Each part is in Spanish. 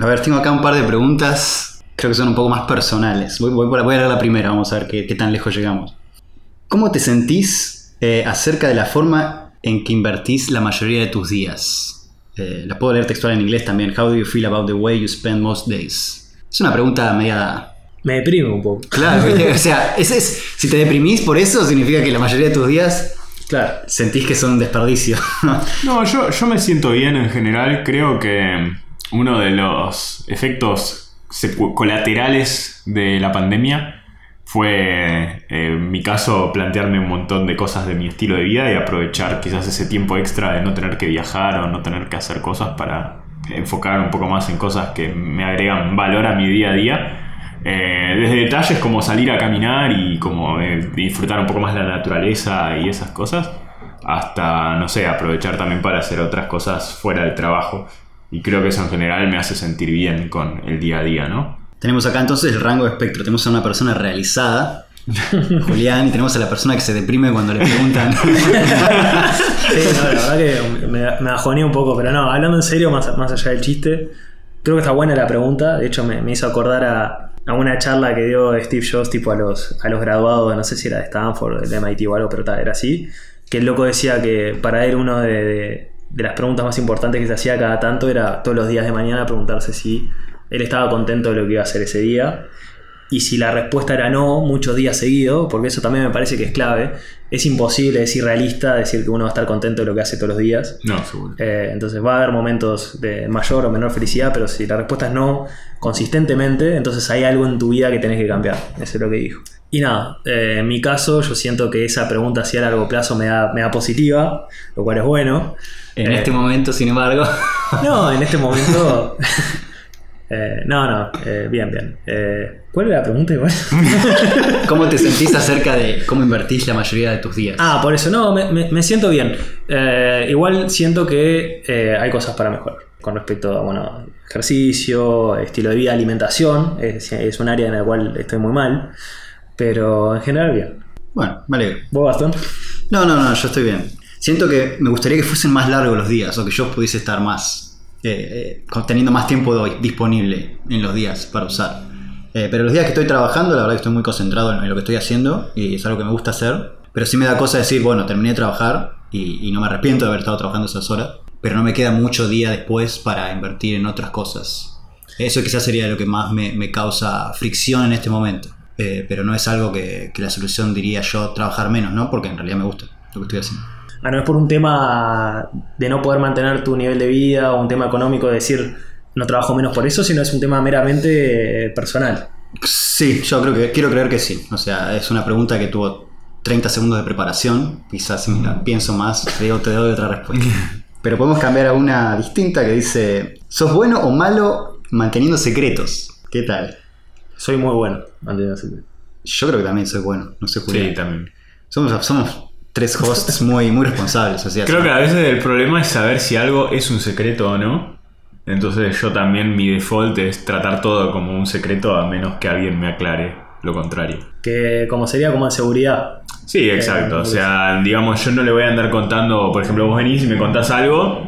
A ver, tengo acá un par de preguntas. Creo que son un poco más personales. Voy, voy, voy a leer la primera, vamos a ver qué, qué tan lejos llegamos. ¿Cómo te sentís eh, acerca de la forma en que invertís la mayoría de tus días? Eh, la puedo leer textual en inglés también. How do you feel about the way you spend most days? Es una pregunta media Me deprime un poco. Claro, o sea, es, si te deprimís por eso, significa que la mayoría de tus días Claro. sentís que son un desperdicio. No, yo, yo me siento bien en general. Creo que uno de los efectos colaterales de la pandemia fue, eh, en mi caso, plantearme un montón de cosas de mi estilo de vida y aprovechar quizás ese tiempo extra de no tener que viajar o no tener que hacer cosas para enfocar un poco más en cosas que me agregan valor a mi día a día. Eh, desde detalles como salir a caminar y como eh, disfrutar un poco más la naturaleza y esas cosas, hasta, no sé, aprovechar también para hacer otras cosas fuera del trabajo. Y creo que eso en general me hace sentir bien con el día a día, ¿no? tenemos acá entonces el rango de espectro. Tenemos a una persona realizada, Julián, y tenemos a la persona que se deprime cuando le preguntan. Sí, no, la verdad que me, me un poco, pero no, hablando en serio, más, más allá del chiste, creo que está buena la pregunta. De hecho, me, me hizo acordar a, a una charla que dio Steve Jobs, tipo a los, a los graduados, no sé si era de Stanford, del MIT o algo, pero tal, era así. Que el loco decía que para él uno de, de- de las preguntas más importantes que se hacía cada tanto era todos los días de mañana preguntarse si él estaba contento de lo que iba a hacer ese día. Y si la respuesta era no, muchos días seguidos, porque eso también me parece que es clave, es imposible, es irrealista decir que uno va a estar contento de lo que hace todos los días. No, seguro. Eh, entonces va a haber momentos de mayor o menor felicidad, pero si la respuesta es no consistentemente, entonces hay algo en tu vida que tenés que cambiar. Eso es lo que dijo. Y nada, eh, en mi caso yo siento que esa pregunta así a largo plazo me da, me da positiva, lo cual es bueno. en Eh, este momento, sin embargo, No, en este momento... eh, no, no, eh, bien, bien. Eh, ¿Cuál era la pregunta igual? ¿cómo te sentís acerca de cómo invertís la mayoría de tus días? Ah, por eso, no, me, me- me siento bien. Eh, igual siento que hay cosas para mejorar con respecto a, bueno, ejercicio, estilo de vida, alimentación. Es, es un área en la cual estoy muy mal, pero en general bien. Bueno, vale. ¿Vos, Gastón? No, no, no, yo estoy bien. Siento que me gustaría que fuesen más largos los días o que yo pudiese estar más, eh, eh, teniendo más tiempo de hoy disponible en los días para usar. Eh, pero los días que estoy trabajando, la verdad que estoy muy concentrado en, en lo que estoy haciendo y es algo que me gusta hacer. Pero sí me da cosa decir, bueno, terminé de trabajar y, y no me arrepiento de haber estado trabajando esas horas, pero no me queda mucho día después para invertir en otras cosas. Eso quizás sería lo que más me, me causa fricción en este momento. Eh, pero no es algo que, que la solución diría yo trabajar menos, ¿no? Porque en realidad me gusta lo que estoy haciendo. Ah, no es por un tema de no poder mantener tu nivel de vida o un tema económico de decir no trabajo menos por eso, sino es un tema meramente personal. Sí, yo creo que quiero creer que sí. O sea, es una pregunta que tuvo 30 segundos de preparación. Quizás si me la pienso más, te, digo- te doy otra respuesta. Pero podemos cambiar a una distinta que dice: ¿Sos bueno o malo manteniendo secretos? ¿Qué tal? Soy muy bueno. Yo creo que también soy bueno. No sé, Julián. Sí, también. Somos, somos tres hosts muy, muy responsables. O sea, Creo que a veces el problema es saber si algo es un secreto o no. Entonces yo también mi default es tratar todo como un secreto a menos que alguien me aclare lo contrario. Que como sería como en seguridad. Sí, exacto. Eh, o sea, digamos, yo no le voy a andar contando, por ejemplo, vos venís y me contás algo,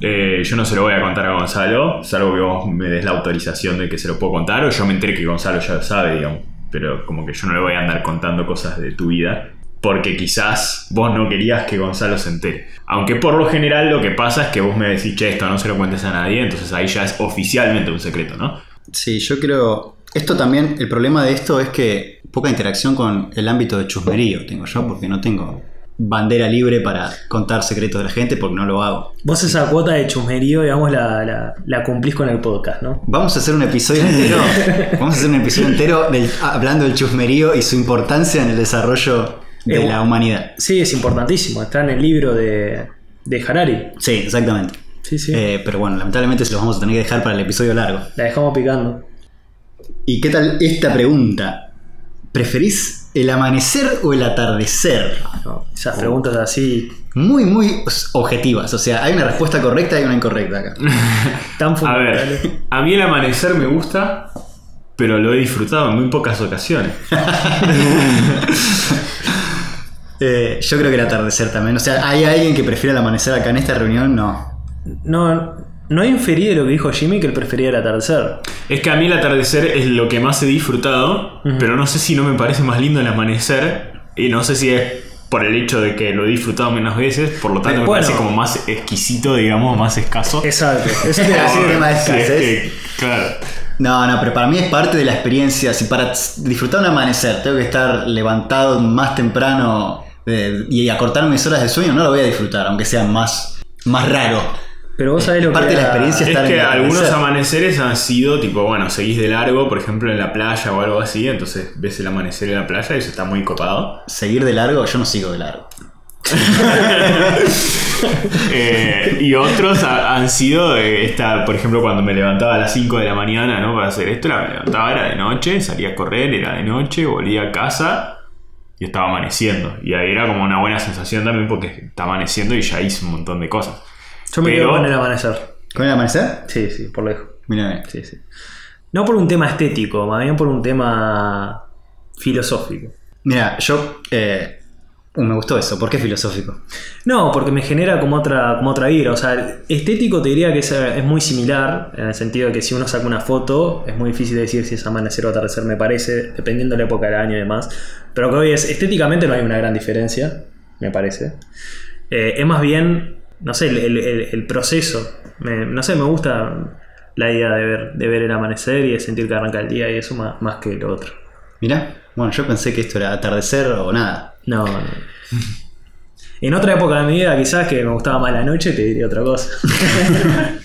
eh, yo no se lo voy a contar a Gonzalo, salvo que vos me des la autorización de que se lo puedo contar, o yo me enteré que Gonzalo ya lo sabe, digamos. Pero como que yo no le voy a andar contando cosas de tu vida, porque quizás vos no querías que Gonzalo se entere. Aunque por lo general lo que pasa es que vos me decís, che, esto no se lo cuentes a nadie, entonces ahí ya es oficialmente un secreto, ¿no? Sí, yo creo. Esto también, el problema de esto es que poca interacción con el ámbito de chusmerío tengo yo, porque no tengo bandera libre para contar secretos de la gente, porque no lo hago. Vos esa cuota de chusmerío, digamos, la, la, la cumplís con el podcast, ¿no? Vamos a hacer un episodio entero. vamos a hacer un episodio entero del- hablando del chusmerío y su importancia en el desarrollo de Eh, la humanidad. Sí, es importantísimo. Está en el libro de, de Harari. Sí, exactamente. Sí, sí. Eh, pero bueno, lamentablemente se los vamos a tener que dejar para el episodio largo. La dejamos picando. ¿Y qué tal esta pregunta? ¿Preferís el amanecer o el atardecer? No, esas preguntas así Muy, muy objetivas. O sea, hay una respuesta correcta y una incorrecta acá. tan A ver, a mí el amanecer me gusta, pero lo he disfrutado en muy pocas ocasiones. Eh, yo creo que el atardecer también. O sea, ¿hay alguien que prefiera el amanecer acá en esta reunión? No. No, No inferí de lo que dijo Jimmy que él prefería el atardecer. Es que a mí el atardecer es lo que más he disfrutado, pero no sé si no me parece más lindo el amanecer. Y no sé si es por el hecho de que lo he disfrutado menos veces, por lo tanto me Bueno. parece como más exquisito, digamos, más escaso. Exacto. Eso te decir. tema de Sí, es escasez. que, claro. No, no, pero para mí es parte de la experiencia. Si para disfrutar un amanecer tengo que estar levantado más temprano eh, y acortar mis horas de sueño, no lo voy a disfrutar, aunque sea más, más raro. Pero vos sabés lo Parte que de la experiencia Es estar en que el algunos amaneceres han sido tipo, bueno, seguís de largo, por ejemplo en la playa o algo así, entonces ves el amanecer en la playa y eso está muy copado. Seguir de largo, yo no sigo de largo. Eh, y otros ha- han sido, eh, esta, por ejemplo, cuando me levantaba a las 5 de la mañana, ¿no? Para hacer esto, me levantaba, era de noche, salía a correr, era de noche, volvía a casa y estaba amaneciendo. Y ahí era como una buena sensación también porque está amaneciendo y ya hice un montón de cosas. Yo me Pero- quedo con el amanecer. ¿Con el amanecer? Sí, sí, por lejos. Mira, Sí, sí. No por un tema estético, más bien por un tema filosófico. mira, yo eh, uh, me gustó eso. ¿Por qué filosófico? No, porque me genera como otra, como otra vibra. O sea, estético te diría que es, es muy similar, en el sentido de que si uno saca una foto, es muy difícil decir si es amanecer o atardecer, me parece, dependiendo de la época del año y demás. Pero lo que hoy es, estéticamente no hay una gran diferencia, me parece. Eh, es más bien, no sé, el, el- proceso. Me- no sé, me gusta la idea de ver, de ver el amanecer y de sentir que arranca el día y eso más, más que lo otro. Mira, bueno, yo pensé que esto era atardecer o nada. No, no. En otra época de mi vida, quizás que me gustaba más la noche, te diría otra cosa.